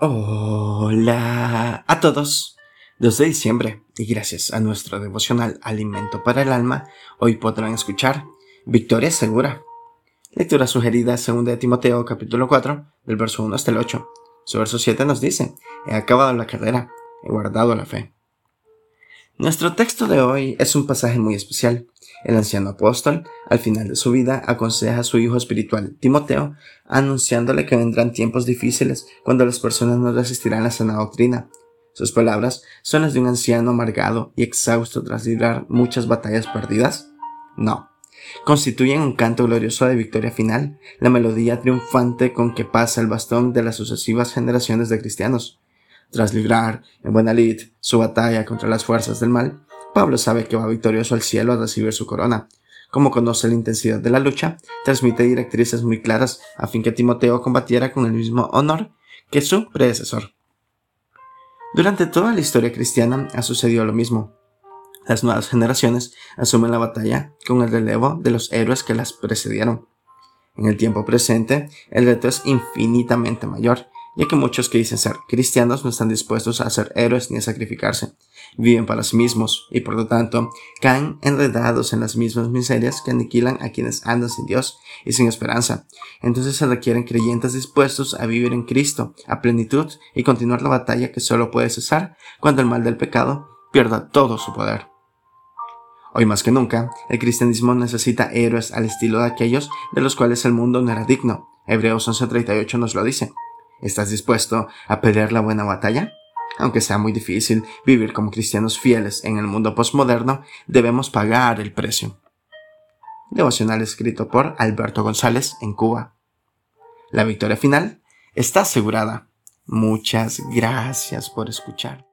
Hola a todos. 2 de diciembre y gracias a nuestro devocional Alimento para el Alma, hoy podrán escuchar Victoria Segura. Lectura sugerida según de Timoteo capítulo 4 del verso 1 hasta el 8. Su verso 7 nos dice, he acabado la carrera, he guardado la fe. Nuestro texto de hoy es un pasaje muy especial. El anciano apóstol, al final de su vida, aconseja a su hijo espiritual, Timoteo, anunciándole que vendrán tiempos difíciles cuando las personas no resistirán la sana doctrina. Sus palabras son las de un anciano amargado y exhausto tras librar muchas batallas perdidas. No. Constituyen un canto glorioso de victoria final, la melodía triunfante con que pasa el bastón de las sucesivas generaciones de cristianos. Tras librar en buena lid su batalla contra las fuerzas del mal, Pablo sabe que va victorioso al cielo a recibir su corona. Como conoce la intensidad de la lucha, transmite directrices muy claras a fin que Timoteo combatiera con el mismo honor que su predecesor. Durante toda la historia cristiana ha sucedido lo mismo. Las nuevas generaciones asumen la batalla con el relevo de los héroes que las precedieron. En el tiempo presente, el reto es infinitamente mayor, ya que muchos que dicen ser cristianos no están dispuestos a ser héroes ni a sacrificarse. Viven para sí mismos y por lo tanto caen enredados en las mismas miserias que aniquilan a quienes andan sin Dios y sin esperanza. Entonces se requieren creyentes dispuestos a vivir en Cristo a plenitud y continuar la batalla que solo puede cesar cuando el mal del pecado pierda todo su poder. Hoy más que nunca, el cristianismo necesita héroes al estilo de aquellos de los cuales el mundo no era digno. Hebreos 11:38 nos lo dice. ¿Estás dispuesto a pelear la buena batalla? Aunque sea muy difícil vivir como cristianos fieles en el mundo postmoderno, debemos pagar el precio. Devocional escrito por Alberto González en Cuba. La victoria final está asegurada. Muchas gracias por escuchar.